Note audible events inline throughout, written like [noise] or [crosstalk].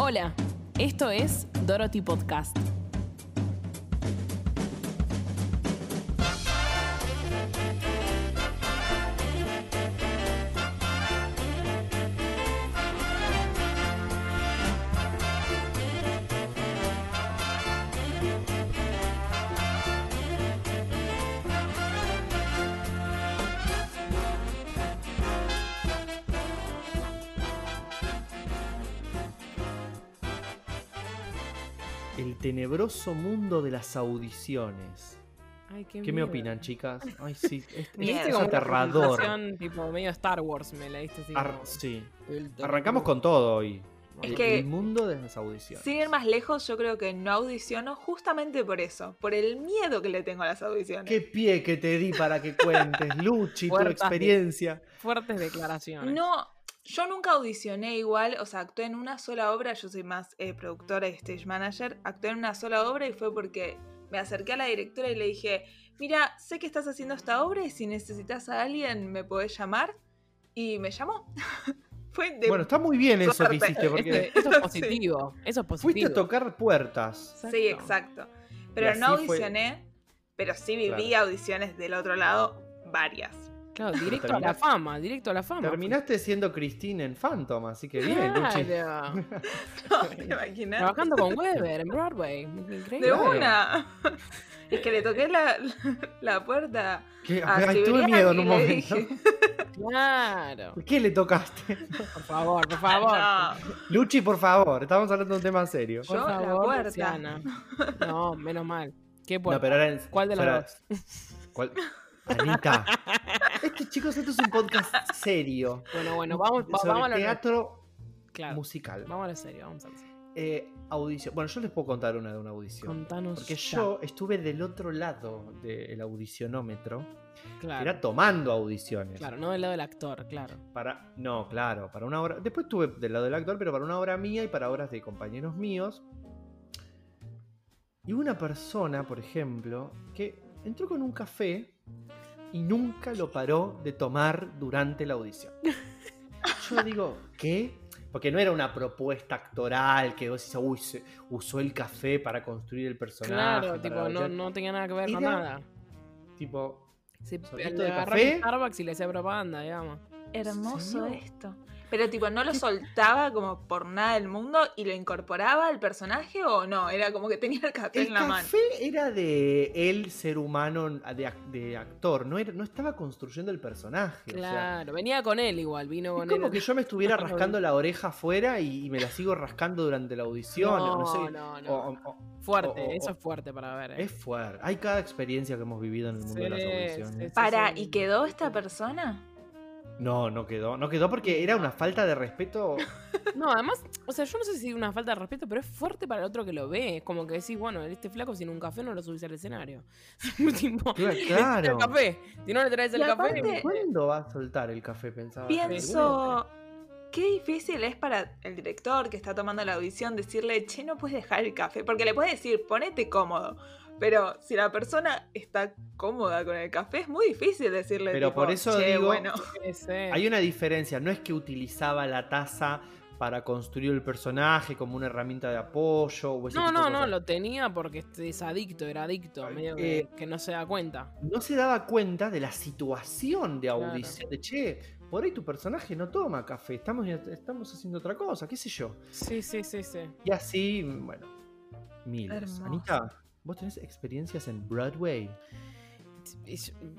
Hola, esto es Dorothy Podcast. Tenebroso mundo de las audiciones. Ay, ¿Qué me opinan, chicas? [laughs] Ay, sí, es, [laughs] Me es como una aterrador. tipo medio Star Wars, me la diste así. Ar- como- sí. Arrancamos con todo hoy. Es el, que- el mundo de las audiciones. Sin ir más lejos, yo creo que no audiciono justamente por eso, por el miedo que le tengo a las audiciones. Qué pie que te di para que cuentes, [laughs] Luchi, tu experiencia. Fuertes declaraciones. No, yo nunca audicioné igual, o sea, actué en una sola obra, yo soy más eh, productora y stage manager, actué en una sola obra y fue porque me acerqué a la directora y le dije, mira, sé que estás haciendo esta obra y si necesitas a alguien me podés llamar. Y me llamó. [laughs] fue de... Bueno, está muy bien eso que hiciste, porque Este- eso es [laughs] Sí. positivo. Eso es positivo. fuiste a tocar puertas. Sí, exacto. Pero no fue- audicioné, pero sí viví Claro. audiciones del otro lado, varias. Claro, directo a la fama, directo a la fama. Terminaste siendo Christine en Phantom, así que bien, Luchi. Claro. [laughs] No, [laughs] ¿te imaginas? Trabajando con Weber en Broadway. Increíble. De una. [laughs] Es que le toqué la, la puerta ¿Qué? a Ay, tuve miedo en un momento. dije, Claro. ¿Qué le tocaste? Por favor, por favor. "No". Luchi, por favor, estamos hablando de un tema serio. Por Yo, la favor, puerta. Luciana. No, menos mal. ¿Qué puerta? No, pero ahora en- ¿Cuál de las dos? ¿Cuál? Anita. [laughs] Es que chicos, esto es un podcast serio. Bueno, bueno, vamos, va- sobre vamos a lo teatro claro, musical. Vamos a lo serio, vamos a lo serio. Eh, audición. Bueno, yo les puedo contar una de una audición. Contanos. Porque ya. yo estuve del otro lado del audicionómetro. Claro, Era tomando audiciones. claro, no del lado del actor, claro. Para, no, claro, para una obra. Después estuve del lado del actor, pero para una obra mía y para obras de compañeros míos. Y hubo una persona, por ejemplo, que entró con un café y nunca lo paró de tomar durante la audición. Yo [laughs] digo, ¿qué? Porque no era una propuesta actoral que vos decís, uy, se usó el café para construir el personaje. Claro, tipo, no, audición". no tenía nada que ver con Era- nada. Tipo, Sí, sorbito le de café. Starbucks y le hacía propaganda, digamos. Hermoso Señor. esto. Pero tipo, ¿no lo soltaba como por nada del mundo y lo incorporaba al personaje o no? Era como que tenía el café El en la mano. café era de el ser humano de, de actor, no, era, no estaba construyendo el personaje. o sea, Claro, venía con él igual, vino es con como él. que yo me estuviera No, [laughs] rascando la oreja afuera y, y me la sigo rascando durante la audición. No, No, sé. no, no. o- o- Fuerte, o- o- eso es fuerte para ver. ¿eh? es fuerte. Hay cada experiencia que hemos vivido en el mundo de las audiciones. sí, Para, sí. ¿y quedó esta persona? No, no quedó. No quedó porque era una falta de respeto. No, además, o sea, yo no sé si es una falta de respeto, pero es fuerte para el otro que lo ve. Es como que decís, bueno, este flaco sin un café no lo subís al escenario. [laughs] tipo, Claro, el café. Si no le traes el Y café. aparte- ¿Cuándo va a soltar el café? Pensaba. yo. Pienso, qué difícil es para el director que está tomando la audición decirle, che, no puedes dejar el café. Porque le puedes decir, ponete cómodo. Pero si la persona está cómoda con el café, es muy difícil decirle, Pero tipo, por eso "Che, digo- bueno. Hay una diferencia, no es que utilizaba la taza para construir el personaje como una herramienta de apoyo o ese No, tipo de no, no, lo tenía porque es adicto, era adicto, medio que, Eh, que no se da cuenta. No se daba cuenta de la situación de audición, de che, por ahí tu personaje no toma café, estamos, estamos haciendo otra cosa, qué sé yo. Sí, sí, sí, sí. Y así, bueno, miles. Hermoso. Anita, ¿vos tenés experiencias en Broadway?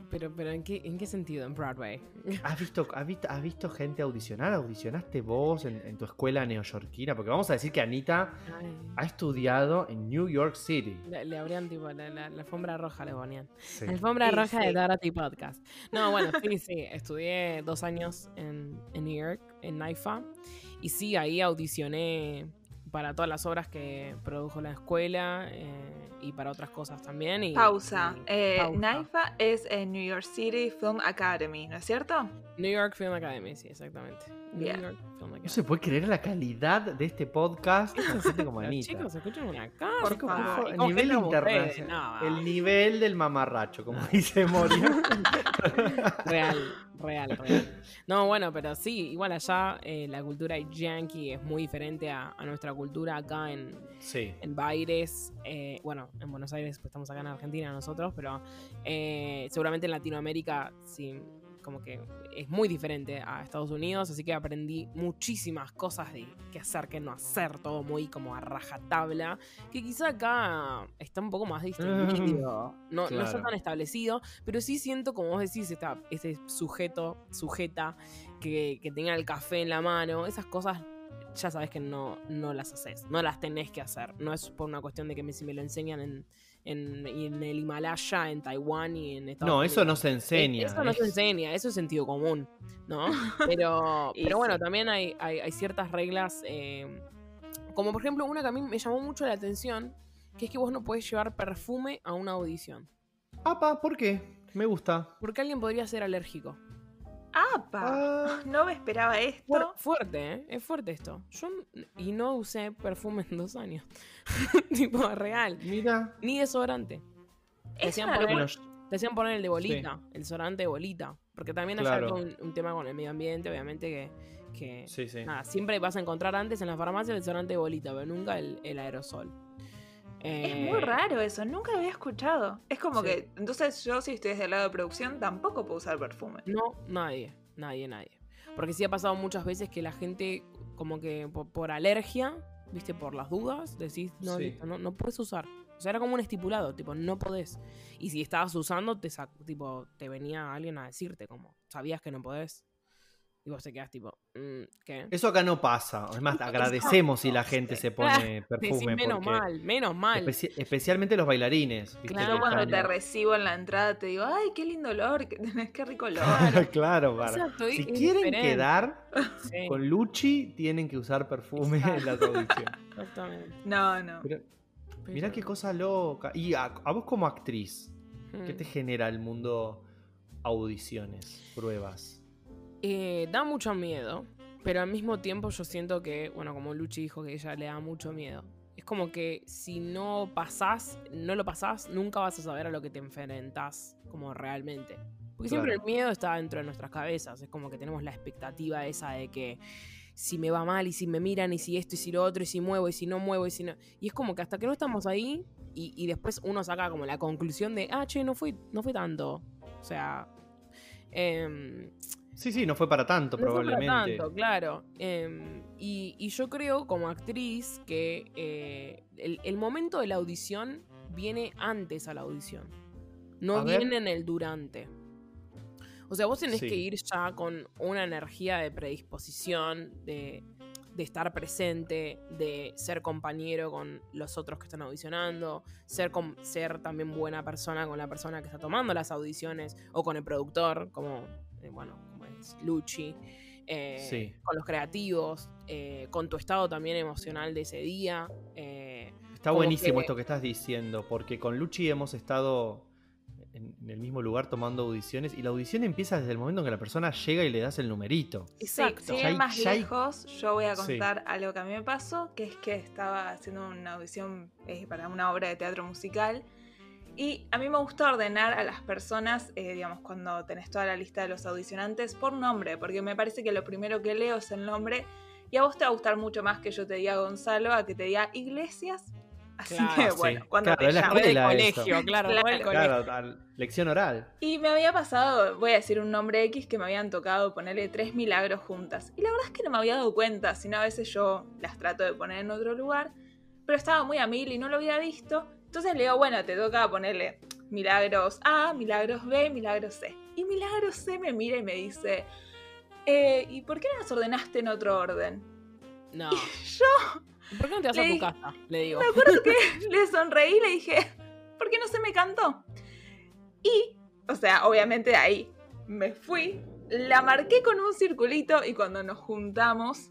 Pero, pero ¿en qué, ¿en qué sentido en Broadway? [laughs] ¿Has visto, has visto, has visto gente audicionar? ¿Audicionaste vos en, en tu escuela neoyorquina? Porque vamos a decir que Anita Ay, ha estudiado en New York City. le, le abrían tipo la, la- la alfombra roja, le ponían. Sí. La alfombra Sí, roja de sí. Dorothy Podcast. No, bueno, sí, sí. Estudié dos años en, en New York, en NIFA. Y sí, ahí audicioné para todas las obras que produjo la escuela eh, y para otras cosas también. Y, Pausa. y- Eh, pausa. NIFA es en New York City Film Academy, ¿no es cierto? New York Film Academy, sí, exactamente. New. York Como que- No se puede creer la calidad de este podcast. Siento como [laughs] Anita. Chicos, escuchen una casa. Por favor. el nivel internacional. no, El nivel del mamarracho, como dice Moria. [laughs] Real, real, real. No, bueno, pero sí, igual allá eh, la cultura yankee es muy diferente a, a nuestra cultura acá en, Sí. en Baires. eh, bueno, en Buenos Aires, pues estamos acá en Argentina nosotros, pero eh, seguramente en Latinoamérica sí, como que es muy diferente a Estados Unidos, así que aprendí muchísimas cosas de qué hacer, qué no hacer, todo muy como a rajatabla, que quizá acá está un poco más distinguido, [laughs] no, no está claro. tan establecido, pero sí siento, como vos decís, ese sujeto, sujeta, que, que tenga el café en la mano, esas cosas ya sabes que no, no las haces, no las tenés que hacer. No es por una cuestión de que me, si me lo enseñan en, en, en el Himalaya, en Taiwán y en Estados No, eso no Unidos. se enseña. Eso no se enseña, eso es sentido común, ¿no? [laughs] Pero, pero bueno, también hay, hay, hay ciertas reglas, eh, como por ejemplo una que a mí me llamó mucho la atención, que es que vos no podés llevar perfume a una audición, Apa, ¿por qué? Me gusta. porque alguien podría ser alérgico. ¡Apa! Ah, No me esperaba esto. fuerte, ¿eh? Es fuerte esto. Yo y no usé perfume en dos años. [laughs] tipo, real. mira. Ni desodorante. Te una poner, Bueno, te decían poner el de bolita, el desodorante de bolita. Porque también Claro. hay un, un tema con el medio ambiente, obviamente, que, que sí, sí. nada, siempre vas a encontrar antes en la farmacia el desodorante de bolita, pero nunca el, el aerosol. Es Eh, muy raro eso, nunca lo había escuchado. Es como Sí. que, entonces yo si estoy del lado de producción tampoco puedo usar perfume. No, nadie, nadie, nadie. Porque sí ha pasado muchas veces que la gente, como que por, por alergia, viste, por las dudas, decís, no, Sí. no, no puedes usar. O sea, era como un estipulado, tipo, no podés. Y si estabas usando, te tipo, te venía alguien a decirte, como, sabías que no podés. Y vos te quedás tipo, mm, ¿qué? Eso acá no pasa. Es más, [laughs] Eso- agradecemos si la [laughs] gente se pone [laughs] Decís, perfume. menos mal, menos mal. especi- especialmente los bailarines. ¿viste? Claro. Que cuando te recibo en la entrada te digo, ay, qué lindo olor, que tenés, qué rico olor. claro, para. Exacto, Si quieren diferente. quedar Sí, con Luchi, tienen que usar perfume en la audiciones. exactamente. No, no. Pero, Pero- mirá qué cosa loca. Y a, a vos como actriz, ¿qué Mm. te genera el mundo audiciones, pruebas? Eh, da mucho miedo, pero al mismo tiempo yo siento que, bueno, como Luchi dijo que ella le da mucho miedo. Es como que si no pasás, no lo pasás, nunca vas a saber a lo que te enfrentás como realmente. Porque siempre el miedo está dentro de nuestras cabezas. Es como que tenemos la expectativa esa de que si me va mal y si me miran y si esto y si lo otro y si muevo y si no muevo y si no... Y es como que hasta que no estamos ahí y, y después uno saca como la conclusión de, ah, che, no fui, no fue tanto. O sea... em, Sí, sí, no fue para tanto, no fue para probablemente. tanto, claro. Em, y, y yo creo como actriz que eh, el, el momento de la audición viene antes a la audición. No A ver. viene en el durante. O sea, vos tenés Sí. que ir ya con una energía de predisposición, de, de estar presente, de ser compañero con los otros que están audicionando, ser, ser también buena persona con la persona que está tomando las audiciones, o con el productor, como, eh, bueno, Luchi, eh, Sí. con los creativos, eh, con tu estado también emocional de ese día. eh, Está buenísimo que- esto que estás diciendo, porque con Luchi hemos estado en, en el mismo lugar tomando audiciones y la audición empieza desde el momento en que la persona llega y le das el numerito. exacto. Sí, hay- más ya hay- lejos, yo voy a Sí. contar algo que a mí me pasó, que es que estaba haciendo una audición eh, para una obra de teatro musical. Y a mí me gusta ordenar a las personas, eh, digamos, cuando tenés toda la lista de los audicionantes, por nombre, porque me parece que lo primero que leo es el nombre. Y a vos te va a gustar mucho más que yo te diga Gonzalo a que te diga Iglesias. [laughs] Así Claro, que sí. bueno, cuando Claro, te es la llamo. Re de escuela eso. colegio, claro, Claro. colegio. Claro, lección oral. Y me había pasado, voy a decir un nombre X, que me habían tocado ponerle tres milagros juntas. Y la verdad es que no me había dado cuenta, sino a veces yo las trato de poner en otro lugar. Pero estaba muy a mil y no lo había visto. Entonces le digo, bueno, te toca ponerle milagros A, milagros B, milagros C. Y milagros C me mira y me dice, "Eh, ¿y por qué no nos ordenaste en otro orden? No. [laughs] Yo ¿Por qué no te vas a tu casa? Le digo. me acuerdo que [laughs] le sonreí y le dije, ¿por qué no se me cantó? Y, o sea, obviamente de ahí me fui, la marqué con un circulito y cuando nos juntamos,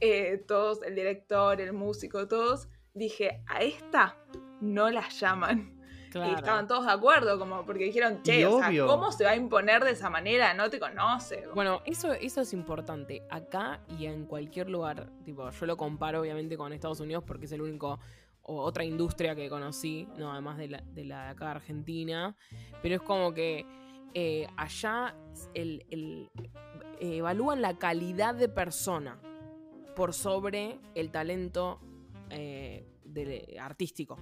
eh, todos, el director, el músico, todos, dije, a esta no la llaman. [laughs] Claro. Y estaban todos de acuerdo, como porque dijeron, che, o sea. ¿cómo se va a imponer de esa manera? No te conoce. Bueno, eso, eso es importante. Acá y en cualquier lugar, tipo, yo lo comparo obviamente con Estados Unidos porque es el único o otra industria que conocí, no, además de la de, la de acá Argentina. Pero es como que eh, allá el, el- eh, evalúan la calidad de persona por sobre el talento eh, de- artístico.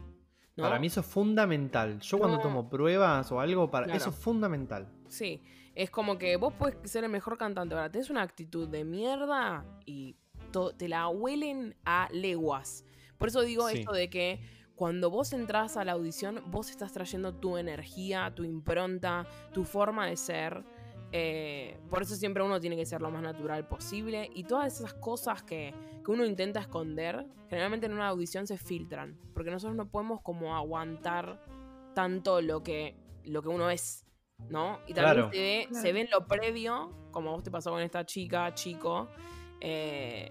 ¿No? Para mí eso es fundamental. Yo cuando No. tomo pruebas o algo, para Claro. eso es fundamental. Sí, es como que vos puedes ser el mejor cantante, ahora tenés una actitud de mierda y te la huelen a leguas. Por eso digo Sí. esto de que cuando vos entras a la audición, vos estás trayendo tu energía, tu impronta, tu forma de ser. Eh, por eso siempre uno tiene que ser lo más natural posible. Y todas esas cosas que, que uno intenta esconder, generalmente en una audición se filtran. Porque nosotros no podemos como aguantar tanto lo que, lo que uno es. ¿No? Y también Claro. se, ve, Claro. se ve en lo previo, como a vos te pasó con esta chica, chico, eh,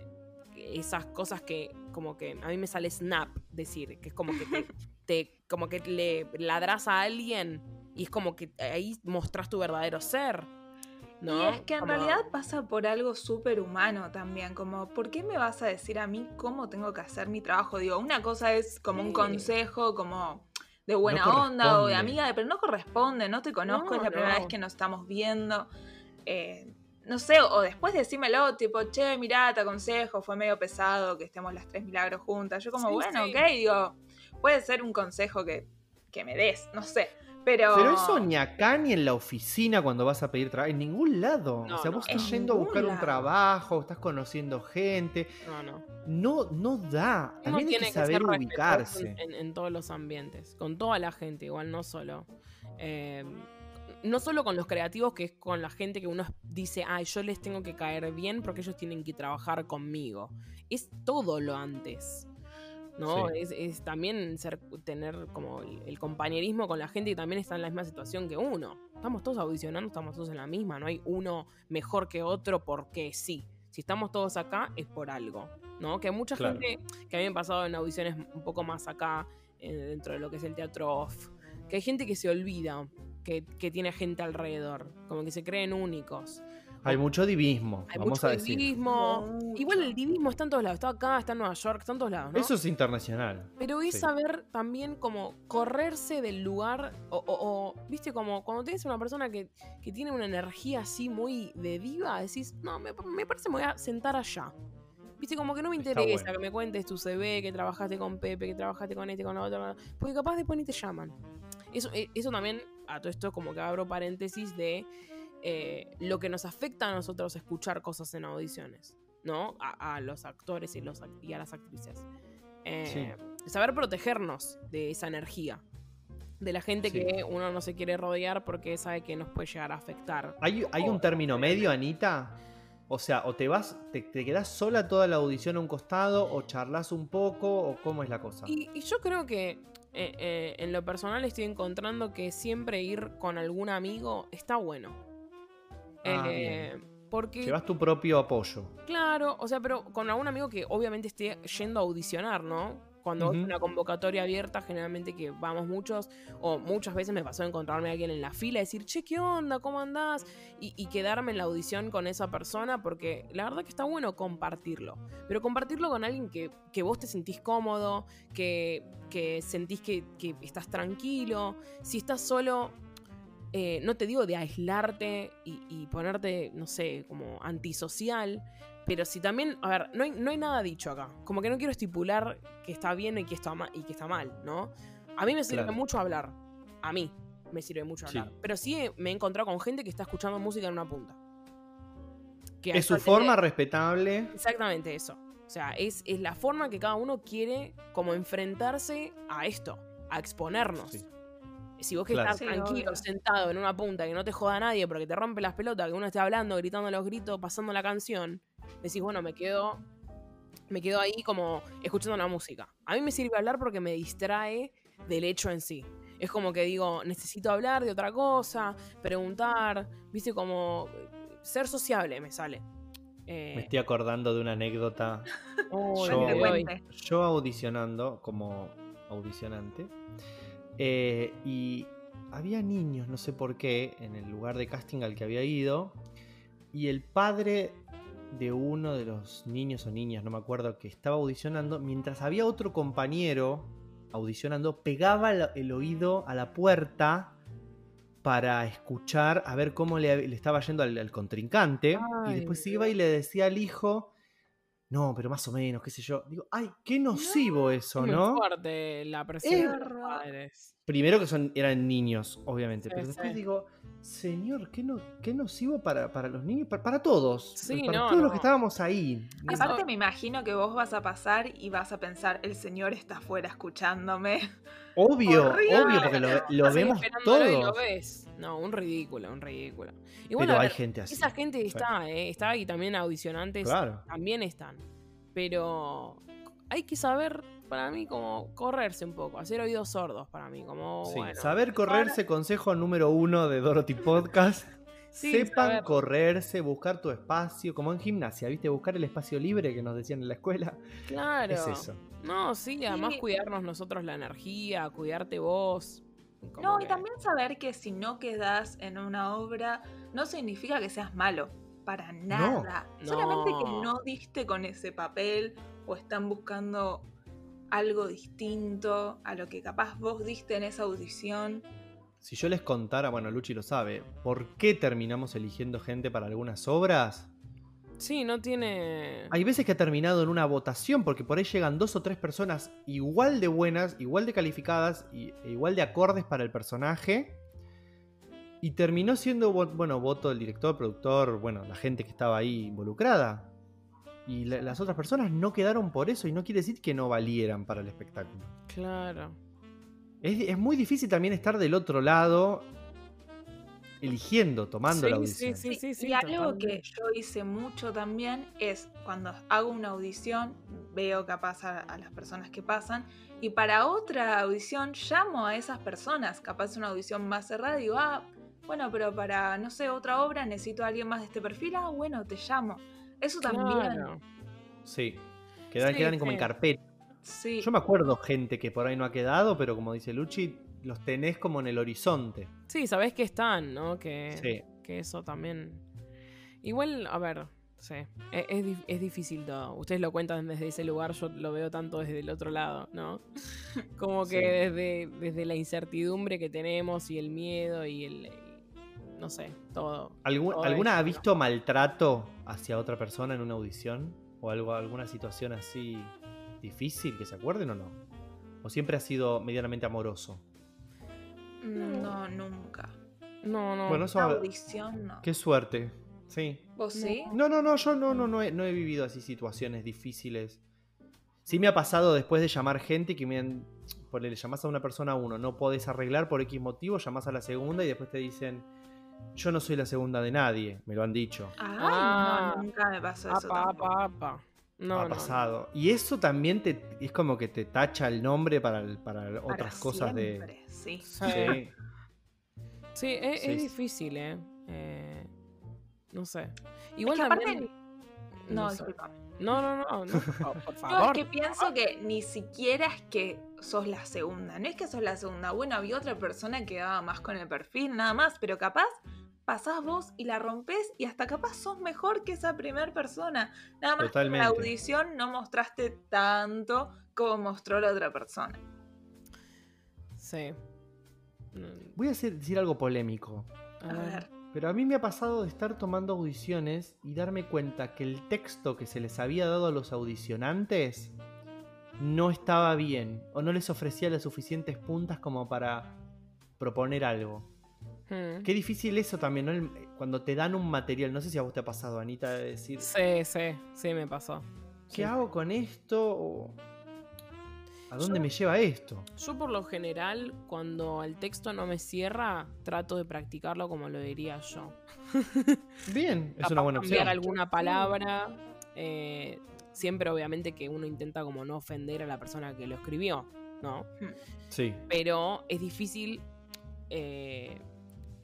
esas cosas que como que a mí me sale snap decir, que es como que te, [laughs] te- como que le ladras a alguien y es como que ahí mostrás tu verdadero ser. ¿No? Y es que en Como- realidad pasa por algo súper humano también, como, ¿por qué me vas a decir a mí cómo tengo que hacer mi trabajo? Digo, una cosa es como un consejo, como de buena No onda o de amiga, pero no corresponde, no te conozco, No, es la primera vez que nos estamos viendo. Eh, no sé, o después decímelo, tipo, che, mirá, te aconsejo, fue medio pesado que estemos las tres milagros juntas. Yo como, Sí, bueno, sí. ok, digo, puede ser un consejo que, que me des, no sé. Pero, Pero eso ni acá ni en la oficina cuando vas a pedir trabajo, en ningún lado. No, o sea, no, vos estás yendo a buscar un trabajo, estás conociendo gente. No, no. No, no da. Uno También hay tiene que saber ubicarse. En, todos los ambientes, con toda la gente, igual no solo. Eh, no solo con los creativos, que es con la gente que uno dice, ah, yo les tengo que caer bien porque ellos tienen que trabajar conmigo. Es todo lo antes. ¿No? Sí. Es, es también ser, tener como el, el compañerismo con la gente que también está en la misma situación que uno. Estamos todos audicionando, estamos todos en la misma, no hay uno mejor que otro porque sí. Si estamos todos acá es por algo, ¿no? Que mucha Claro. gente que a mí me ha pasado en audiciones un poco más acá, eh, dentro de lo que es el teatro off, que hay gente que se olvida que, que tiene gente alrededor, como que se creen únicos. Hay mucho divismo, Hay vamos mucho a decir. divismo. Mucho. Igual el divismo está en todos lados, está acá, está en Nueva York, está en todos lados, ¿no? Eso es internacional. Pero es Sí. saber también como correrse del lugar o, o- o, viste, como cuando tienes una persona que, que tiene una energía así muy de diva, decís, no, me, me parece me voy a sentar allá. Viste, como que no me interesa bueno. que me cuentes tu CV, que trabajaste con Pepe, que trabajaste con este, con otro, porque capaz después ni te llaman. Eso, eh, eso también, a todo esto como que abro paréntesis de eh, lo que nos afecta a nosotros escuchar cosas en audiciones, ¿no? A, a los actores y, los, y a las actrices. Eh, Saber protegernos de esa energía. De la gente Sí. que uno no se quiere rodear porque sabe que nos puede llegar a afectar. ¿Hay, hay un término medio, Anita? O sea, o te vas, te, te quedás sola toda la audición a un costado, o charlas un poco, o cómo es la cosa. Y, y yo creo que eh, eh, en lo personal estoy encontrando que siempre ir con algún amigo está bueno. Ah, Eh, porque, Llevas tu propio apoyo. claro, o sea, pero con algún amigo que obviamente esté yendo a audicionar, ¿no? Cuando es una convocatoria abierta, generalmente que vamos muchos, o muchas veces me pasó encontrarme a alguien en la fila y decir, che, ¿qué onda? ¿Cómo andás? Y, y quedarme en la audición con esa persona, porque la verdad que está bueno compartirlo. Pero compartirlo con alguien que, que vos te sentís cómodo, que, que sentís que, que estás tranquilo. Si estás solo, eh, no te digo de aislarte y, y ponerte, no sé, como antisocial, pero si también, a ver, no hay, no hay nada dicho acá. Como que no quiero estipular que está bien y que está, ma- y que está mal, ¿no? A mí me sirve Claro. mucho hablar. A mí me sirve mucho Sí. hablar. Pero sí me he encontrado con gente que está escuchando música en una punta. Que Es su forma respetable. Exactamente eso. O sea, es, es la forma que cada uno quiere como enfrentarse a esto, a exponernos. Sí. Si vos que Claro. estás Sí, tranquilo, obvio. sentado en una punta, que no te joda nadie porque te rompe las pelotas, que uno esté hablando, gritando los gritos, pasando la canción, decís, bueno, me quedo, me quedo ahí como escuchando la música. A mí me sirve hablar porque me distrae del hecho en sí. Es como que digo, necesito hablar de otra cosa, preguntar, viste, como eh, ser sociable me sale. Eh, Me estoy acordando de una anécdota. [laughs] oh, Yo-. Yo audicionando como audicionante, Eh, y había niños, no sé por qué, en el lugar de casting al que había ido. Y el padre de uno de los niños o niñas, no me acuerdo, que estaba audicionando, mientras había otro compañero audicionando, pegaba el, oído a la puerta para escuchar a ver cómo le, le estaba yendo al, al contrincante. y después iba y le decía al hijo, no, pero más o menos, qué sé yo. Digo, ay, qué nocivo eso, Muy ¿no? fuerte la presión Es de los verdad. padres. Primero que son, eran niños, obviamente, Sí, pero después sí. digo, señor, qué, no, qué nocivo para, para los niños, para, para todos, Sí, para no, todos los no. que estábamos ahí. Aparte me imagino que vos vas a pasar y vas a pensar, el señor está afuera escuchándome. Obvio, Horrible. obvio, porque lo, vemos lo ves. No, un ridículo, un ridículo. Y bueno, Pero hay ver, gente así. esa gente está, eh, está y también audicionantes Claro. también están. Pero hay que saber, para mí, como correrse un poco, hacer oídos sordos para mí, como Sí, bueno. saber correrse, consejo número uno de Dorothy Podcast. [laughs] Sí, Sepan saber. correrse, buscar tu espacio, como en gimnasia, ¿viste? Buscar el espacio libre que nos decían en la escuela. Claro. Es eso. No, sí, además Sí. cuidarnos nosotros la energía, cuidarte vos. No, y también saber que si no quedas en una obra, no significa que seas malo. Para nada. Solamente que No. no diste con ese papel o están buscando algo distinto a lo que capaz vos diste en esa audición. Si yo les contara, bueno, Luchi lo sabe, ¿por qué terminamos eligiendo gente para algunas obras? Sí, no tiene. Hay veces que ha terminado en una votación, porque por ahí llegan dos o tres personas igual de buenas, igual de calificadas y, e igual de acordes para el personaje. Y terminó siendo, bueno, voto del director, productor, bueno, la gente que estaba ahí involucrada. Y la- las otras personas no quedaron por eso y no quiere decir que no valieran para el espectáculo. Claro. Es, es muy difícil también estar del otro lado, eligiendo, tomando Sí, la audición. sí, sí, sí, y algo que yo hice mucho también es cuando hago una audición, veo capaz a, a las personas que pasan, y para otra audición llamo a esas personas, capaz una audición más cerrada, y digo, ah, bueno, pero para, no sé, otra obra necesito a alguien más de este perfil, ah, bueno, te llamo. Eso también. Claro. Sí. Quedan, Sí, quedan como en carpeta. Sí. Yo me acuerdo gente que por ahí no ha quedado, pero como dice Luchi, los tenés como en el horizonte. Sí, sabés que están, ¿no? Que, Sí. que eso también. Igual, a ver, sí. Es, es es difícil todo. Ustedes lo cuentan desde ese lugar, yo lo veo tanto desde el otro lado, ¿no? [laughs] Como que Sí. desde, desde la incertidumbre que tenemos y el miedo y el. y- no sé, todo. ¿Algún- Todo ¿Alguna eso, ha ¿no? visto maltrato hacia otra persona en una audición? ¿O algo, alguna situación así difícil que se acuerden o no? ¿O siempre ha sido medianamente amoroso? No, nunca. No, no. Bueno, eso a- audición no. Qué suerte. Sí. ¿Vos sí? No, no, no, yo no, no, no, he, no he vivido así situaciones difíciles. Sí me ha pasado después de llamar gente que me han... Ponele, llamás a una persona uno, no podés arreglar por X motivo, llamás a la segunda y después te dicen, yo no soy la segunda de nadie, me lo han dicho. Ay, Ah. no, nunca me pasó eso. apa, tampoco. apa, apa. No, ha no, no. pasado. Y eso también te, es como que te tacha el nombre para, para Para otras cosas de... siempre, Sí. Sí. Sí. Sí, es, Sí. es difícil, ¿eh? Eh, No sé. Es Igual que aparte- también. No, sé. disculpa. No, no, no, no, [laughs] por, por No, favor. es que pienso que ni siquiera es que sos la segunda. No es que sos la segunda. Bueno, había otra persona que daba más con el perfil, nada más. Pero capaz pasás vos y la rompes y hasta capaz sos mejor que esa primera persona. Nada más que en la audición no mostraste tanto como mostró la otra persona. Sí. Mm, Voy a hacer- decir algo polémico. A A ver. ver. Pero a mí me ha pasado de estar tomando audiciones y darme cuenta que el texto que se les había dado a los audicionantes no estaba bien o no les ofrecía las suficientes puntas como para proponer algo. Qué difícil eso también, ¿no? El- Cuando te dan un material, no sé si a vos te ha pasado, Anita, de decir, Sí, sí, sí, me pasó. ¿qué Sí. hago con esto? ¿A dónde Yo- me lleva esto? Yo por lo general, cuando el texto no me cierra, trato de practicarlo como lo diría yo. [laughs] Bien, es una buena cambiar opción. alguna palabra. eh, siempre obviamente que uno intenta como no ofender a la persona que lo escribió, ¿no? Sí, Pero es difícil eh,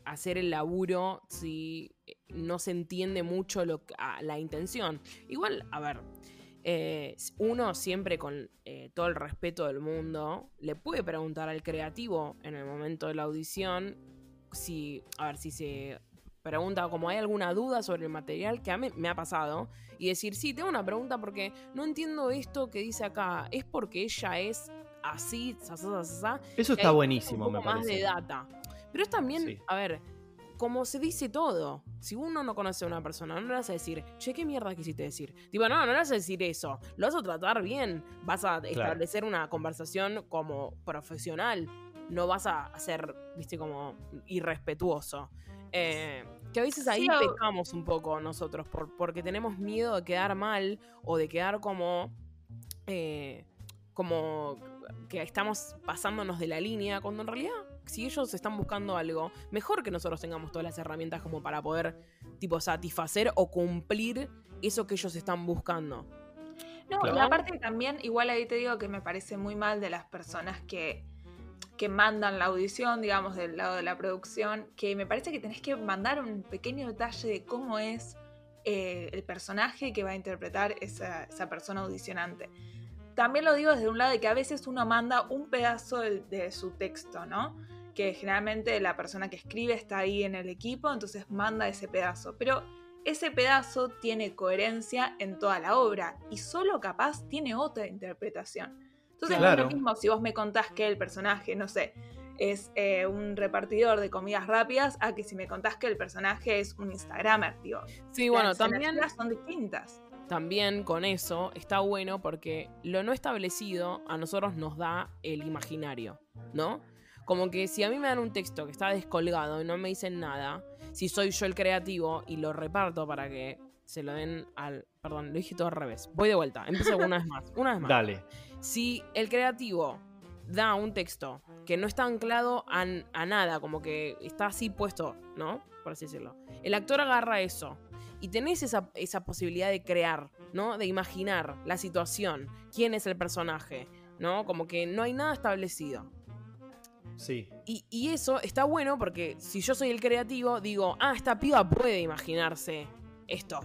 hacer el laburo si no se entiende mucho lo a- la intención. Igual, a ver, eh, uno siempre con eh, todo el respeto del mundo le puede preguntar al creativo en el momento de la audición si, a ver, si se pregunta como hay alguna duda sobre el material que a mí me ha pasado y decir, sí, tengo una pregunta porque no entiendo esto que dice acá, es porque ella es así, sa, sa, sa, sa, Eso está buenísimo, me poco más de parece. data. Pero es también, Sí. a ver, como se dice todo. Si uno no conoce a una persona, no le vas a decir, che, ¿qué mierda quisiste decir? Tipo, no, no le vas a decir eso. Lo vas a tratar bien. Vas a establecer una conversación como profesional. No vas a ser, viste, como irrespetuoso. Eh, que a veces ahí Sí, pecamos un poco nosotros por, porque tenemos miedo de quedar mal o de quedar como. eh, como que estamos pasándonos de la línea, cuando en realidad, si ellos están buscando algo, mejor que nosotros tengamos todas las herramientas como para poder, tipo, satisfacer o cumplir eso que ellos están buscando. No, Claro. y aparte también, igual ahí te digo que me parece muy mal de las personas que, que mandan la audición, digamos, del lado de la producción, que me parece que tenés que mandar un pequeño detalle de cómo es eh, el personaje que va a interpretar esa, esa persona audicionante. También lo digo desde un lado de que a veces uno manda un pedazo de, de su texto, ¿no? Que generalmente la persona que escribe está ahí en el equipo, entonces manda ese pedazo. Pero ese pedazo tiene coherencia en toda la obra y solo capaz tiene otra interpretación. Entonces no Claro. es lo mismo si vos me contás que el personaje, no sé, es eh, un repartidor de comidas rápidas a que si me contás que el personaje es un Instagramer, digo. Sí, bueno, las también, energías son distintas. también con eso está bueno porque lo no establecido a nosotros nos da el imaginario, ¿no? Como que si a mí me dan un texto que está descolgado y no me dicen nada, si soy yo el creativo y lo reparto para que se lo den al... Perdón, lo dije todo al revés. Voy de vuelta, empiezo una vez más. Una vez más. Dale. si el creativo da un texto que no está anclado a, a nada, como que está así puesto, ¿no? Por así decirlo. El actor agarra eso y tenés esa, esa posibilidad de crear, ¿no? De imaginar la situación, quién es el personaje, ¿no? Como que no hay nada establecido. Sí. Y, y eso está bueno porque si yo soy el creativo, digo, ah, esta piba puede imaginarse esto.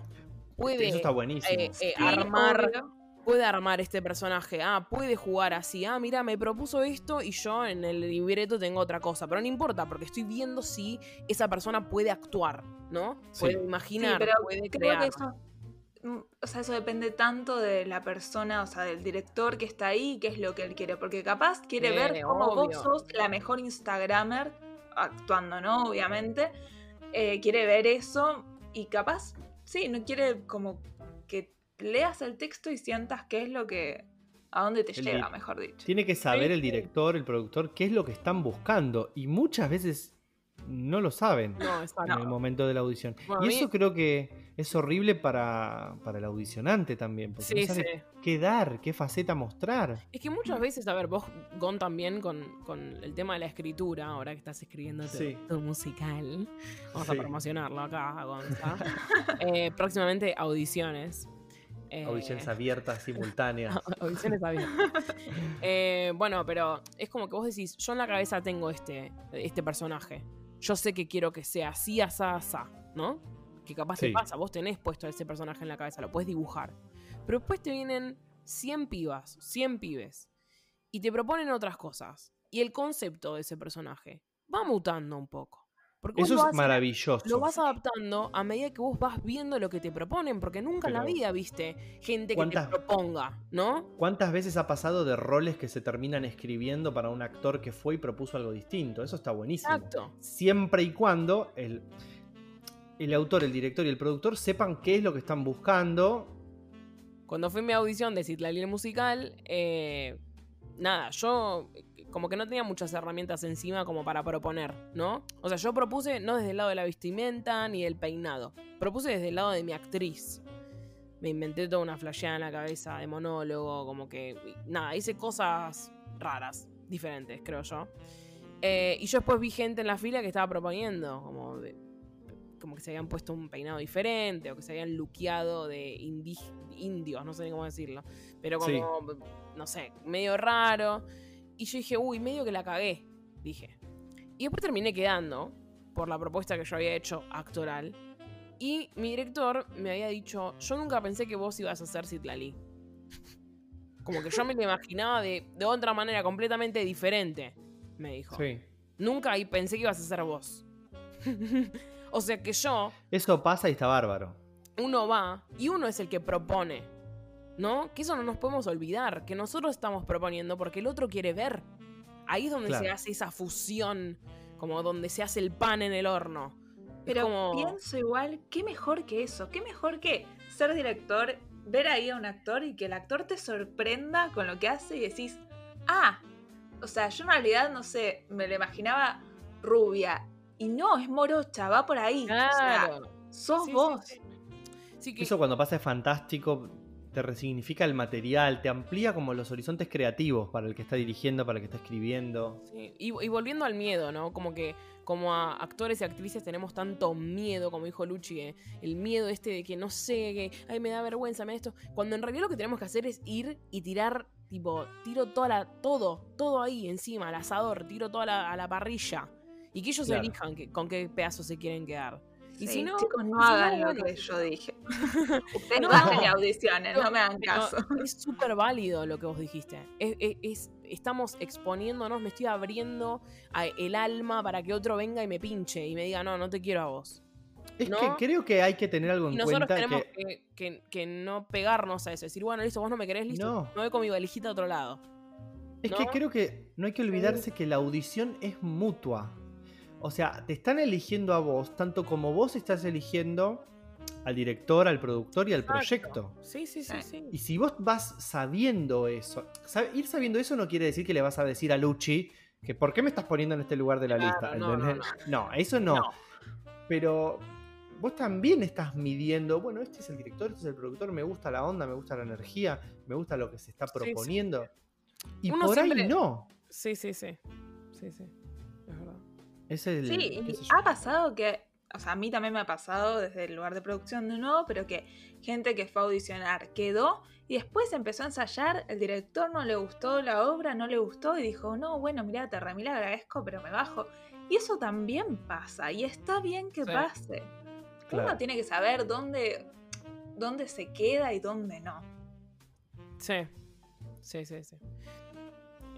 Puede Eso está buenísimo. eh, eh, Sí, armar obvio. puede armar este personaje. Ah, puede jugar así. Ah, mira, me propuso esto y yo en el libreto tengo otra cosa. Pero no importa, porque estoy viendo si esa persona puede actuar, ¿no? Sí. Puede Sí, imaginar, pero puede creo crear. que eso, o sea, eso depende tanto de la persona, o sea, del director que está ahí, qué es lo que él quiere. Porque capaz quiere ver cómo obvio. vos sos la mejor Instagramer, actuando, ¿no? Obviamente. Eh, quiere ver eso y capaz, sí, no quiere como que leas el texto y sientas qué es lo que... a dónde te El llega, mejor dicho. Tiene que saber Sí, el director, el productor, qué es lo que están buscando. Y muchas veces no lo saben No, en el momento de la audición. Bueno, y mí- eso creo que es horrible para, para el audicionante también. Porque no Sí, sabe sí. qué dar, qué faceta mostrar. Es que muchas veces, a ver, vos, Gon, también con, con el tema de la escritura, ahora que estás escribiendo tu, Sí. tu musical, vamos Sí. a promocionarlo acá, Gonza. [laughs] Eh, próximamente audiciones. Eh, Audiciones abiertas, simultáneas. [laughs] Audiciones abiertas. [laughs] Eh, bueno, pero es como que vos decís, yo en la cabeza tengo este, este personaje. Yo sé que quiero que sea así, asá, asá, ¿no? Que capaz te pasa, vos tenés puesto ese personaje en la cabeza, lo puedes dibujar. Pero después te vienen 100 pibas, 100 pibes, y te proponen otras cosas. Y el concepto de ese personaje va mutando un poco. Porque Eso es maravilloso. lo vas adaptando a medida que vos vas viendo lo que te proponen, porque nunca en la vida viste gente que te ¿cuántas- proponga, ¿no? ¿Cuántas veces ha pasado de roles que se terminan escribiendo para un actor que fue y propuso algo distinto? Eso está buenísimo. Exacto. Siempre y cuando el, el autor, el director y el productor sepan qué es lo que están buscando. Cuando fui a mi audición de Citlali el musical, eh, nada, yo como que no tenía muchas herramientas encima como para proponer, ¿no? O sea, yo propuse no desde el lado de la vestimenta ni del peinado, propuse desde el lado de mi actriz. Me inventé toda una flasheada en la cabeza de monólogo, como que, nada, hice cosas raras, diferentes, creo yo. Eh, y yo después vi gente en la fila que estaba proponiendo, como, como que se habían puesto un peinado diferente o que se habían luqueado de indi- indios, no sé ni cómo decirlo. Pero Sí. como, no sé, medio raro. Y yo dije, uy, medio que la cagué, dije. Y después terminé quedando por la propuesta que yo había hecho actoral. Y mi director me había dicho, yo nunca pensé que vos ibas a ser Citlali. Como que yo me lo imaginaba de, de otra manera completamente diferente, me dijo. Sí. Nunca ahí pensé que ibas a ser vos. [laughs] o sea que yo, Eso pasa y está bárbaro. uno va y uno es el que propone. ¿No? Que eso no nos podemos olvidar, que nosotros estamos proponiendo porque el otro quiere ver. Ahí es donde se hace esa fusión, como donde se hace el pan en el horno. Pero como- pienso igual, qué mejor que eso, qué mejor que ser director, ver ahí a un actor y que el actor te sorprenda con lo que hace y decís, ah, o sea, yo en realidad, no sé, me lo imaginaba rubia. Y no, es morocha, va por ahí. O sea, Claro. sos Sí, sí, vos. sí. Sí que- Eso cuando pasa es fantástico, te resignifica el material, te amplía como los horizontes creativos para el que está dirigiendo, para el que está escribiendo. Sí, Y, y volviendo al miedo, ¿no? Como que como a actores y actrices tenemos tanto miedo, como dijo Luchi, eh, el miedo este de que no sé, que ay, me da vergüenza, me da esto. Cuando en realidad lo que tenemos que hacer es ir y tirar, tipo, tiro toda la, todo, todo ahí encima, al asador, tiro toda la, a la parrilla. Y que ellos Claro. elijan que- con qué pedazos se quieren quedar. Y Sí, si no, chicos, no no, hagan lo que yo dije. [laughs] Ustedes No. bajen y audicionen, no me hagan caso. [laughs] Es súper válido lo que vos dijiste. Es, es- es- estamos exponiéndonos, me estoy abriendo a- el alma para que otro venga y me pinche y me diga, no, no te quiero a vos. Es ¿No? que creo que hay que tener algo Y en nosotros cuenta tenemos que... que, que- que no pegarnos a eso. Decir, bueno, listo, vos no me querés, listo. No. Me voy con mi valijita a otro lado. Es ¿no? que creo que no hay que olvidarse que la audición es mutua. O sea, te están eligiendo a vos, tanto como vos estás eligiendo al director, al productor y al Exacto. proyecto. Sí, sí, sí, Sí. Y si vos vas sabiendo eso, sab- ir sabiendo eso no quiere decir que le vas a decir a Luchi que ¿por qué me estás poniendo en este lugar de la Claro, lista? no, no, ¿entendés? No, eso no. No. Pero vos también estás midiendo, bueno, este es el director, este es el productor, me gusta la onda, me gusta la energía, me gusta lo que se está Sí, sí. proponiendo. Y Uno por siempre- ahí no. Sí, sí, sí. Sí, sí. Es verdad. Es el, Sí, ha pasado que, o sea, a mí también me ha pasado desde el lugar de producción de nuevo, pero que gente que fue a audicionar quedó y después empezó a ensayar, el director no le gustó la obra, no le gustó y dijo, no, bueno, mirá, te remil agradezco, pero me bajo. Y eso también pasa, y está bien que Sí. pase. Claro. Uno tiene que saber dónde, dónde se queda y dónde no. Sí. Sí, sí, sí.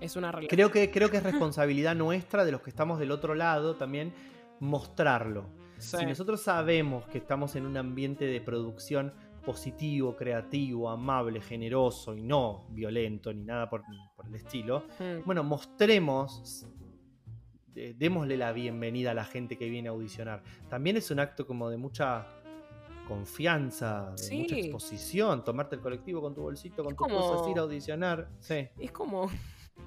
Es una realidad. Creo que, creo que es responsabilidad [laughs] nuestra, de los que estamos del otro lado, también mostrarlo. Sí. Si nosotros sabemos que estamos en un ambiente de producción positivo, creativo, amable, generoso y no violento ni nada por, por el estilo, Mm. bueno, mostremos, démosle la bienvenida a la gente que viene a audicionar. También es un acto como de mucha confianza, de mucha exposición, tomarte el colectivo con tu bolsito, con Es tus como- cosas, ir a audicionar. Sí. Es como,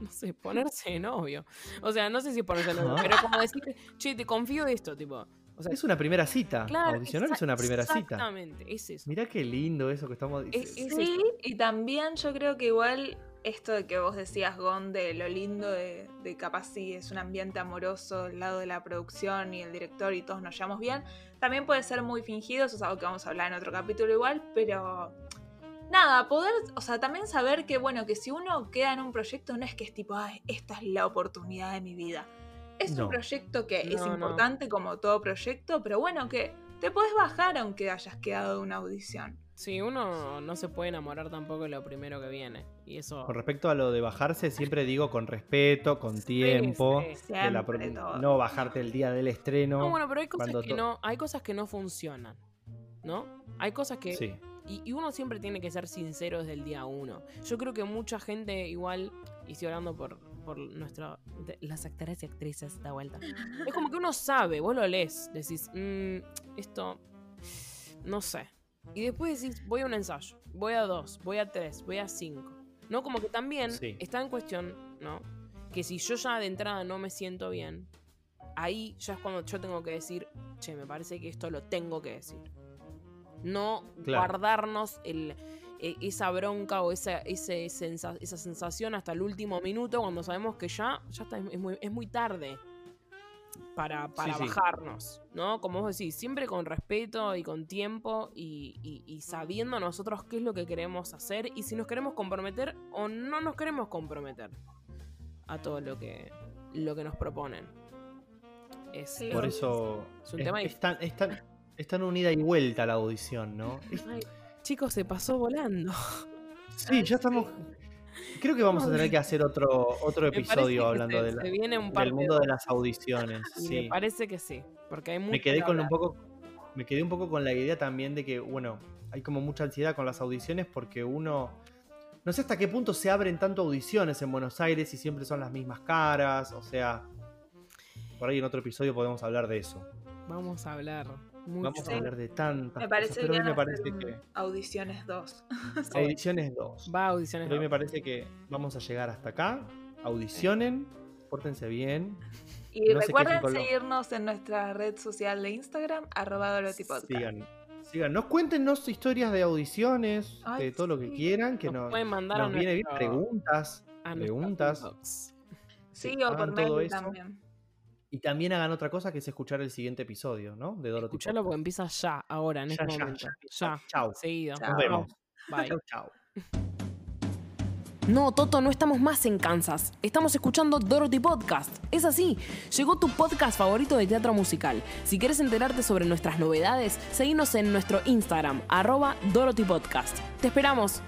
no sé, ponerse de novio. O sea, no sé si es ponerse de novio, pero como decir, che, te confío esto, tipo. O sea, Es una primera cita. claro, Audicionar es una primera cita. Exactamente, es eso. Mirá qué lindo eso que estamos Es- diciendo. es- Sí, y también yo creo que igual esto de que vos decías, Gon, de lo lindo de, de capaz si es un ambiente amoroso el lado de la producción y el director y todos nos llevamos bien, también puede ser muy fingido, eso es algo que vamos a hablar en otro capítulo igual, pero nada, poder, o sea, también saber que, bueno, que si uno queda en un proyecto no es que es tipo, ay, esta es la oportunidad de mi vida. Es No. un proyecto que es no. importante como todo proyecto, pero bueno, que te podés bajar aunque hayas quedado de una audición. Sí, uno no se puede enamorar tampoco de lo primero que viene. Y eso. Con respecto a lo de bajarse, siempre digo con respeto, con Sí, tiempo. sí. la no bajarte el día del estreno. No, bueno, pero hay cosas que to- no, hay cosas que no funcionan. ¿No? Hay cosas que. Sí. Y, y uno siempre tiene que ser sincero desde el día uno. Yo creo que mucha gente igual, y estoy hablando por, por nuestra, las actores y actrices de vuelta. Es como que uno sabe, vos lo lees, decís, "Mm, esto, no sé. Y después decís, voy a un ensayo, voy a dos, voy a tres, voy a cinco. ¿No? Como que también Sí. está en cuestión, ¿no? Que si yo ya de entrada no me siento bien, ahí ya es cuando yo tengo que decir, che, me parece que esto lo tengo que decir. No Claro. guardarnos el, e- esa bronca o esa, ese sensa- esa sensación hasta el último minuto cuando sabemos que ya, ya está, es, muy, es muy tarde para, para sí. bajarnos, ¿no? Como vos decís, siempre con respeto y con tiempo y, y- y sabiendo nosotros qué es lo que queremos hacer y si nos queremos comprometer o no nos queremos comprometer a todo lo que, lo que nos proponen. Es, Por es- eso es un es, tema es tan, es tan- es tan unida y vuelta la audición, ¿no? Ay, chicos, se pasó volando. Sí, ya estamos. Creo que vamos a tener que hacer otro, otro episodio hablando se- de la- del mundo de las audiciones. Sí. me parece que sí, porque hay mucho Me quedé que con un poco. Me quedé un poco con la idea también de que, bueno, hay como mucha ansiedad con las audiciones porque uno. No sé hasta qué punto se abren tanto audiciones en Buenos Aires y siempre son las mismas caras. O sea. Por ahí en otro episodio podemos hablar de eso. Vamos a hablar mucho. Vamos a hablar de tantas Me cosas. parece Pero hoy bien me parece que. audiciones 2. [laughs] Audiciones 2. Va a audiciones. Pero hoy me parece que vamos a llegar hasta acá. Audicionen, pórtense bien. Y No recuerden seguirnos en nuestra red social de Instagram, arroba Dorotipodcast. Sigan, sigan. Cuéntenos historias de audiciones, Ay, de todo lo que sí. quieran, que Nos nos, pueden mandar nos a viene bien nuestro- preguntas. a preguntas. Sí, Sí, o por mail también. Y también hagan otra cosa que es escuchar el siguiente episodio, ¿no? De Dorothy Escuchalo porque Podcast. empieza ya, ahora, en Ya, este ya, momento. ya. Ya, Chau. seguido. Chao. Nos vemos. Bye. Chau, chau. No, Toto, no estamos más en Kansas. Estamos escuchando Dorothy Podcast. Es así. Llegó tu podcast favorito de teatro musical. Si quieres enterarte sobre nuestras novedades, seguinos en nuestro Instagram, arroba Dorothy Podcast. Te esperamos.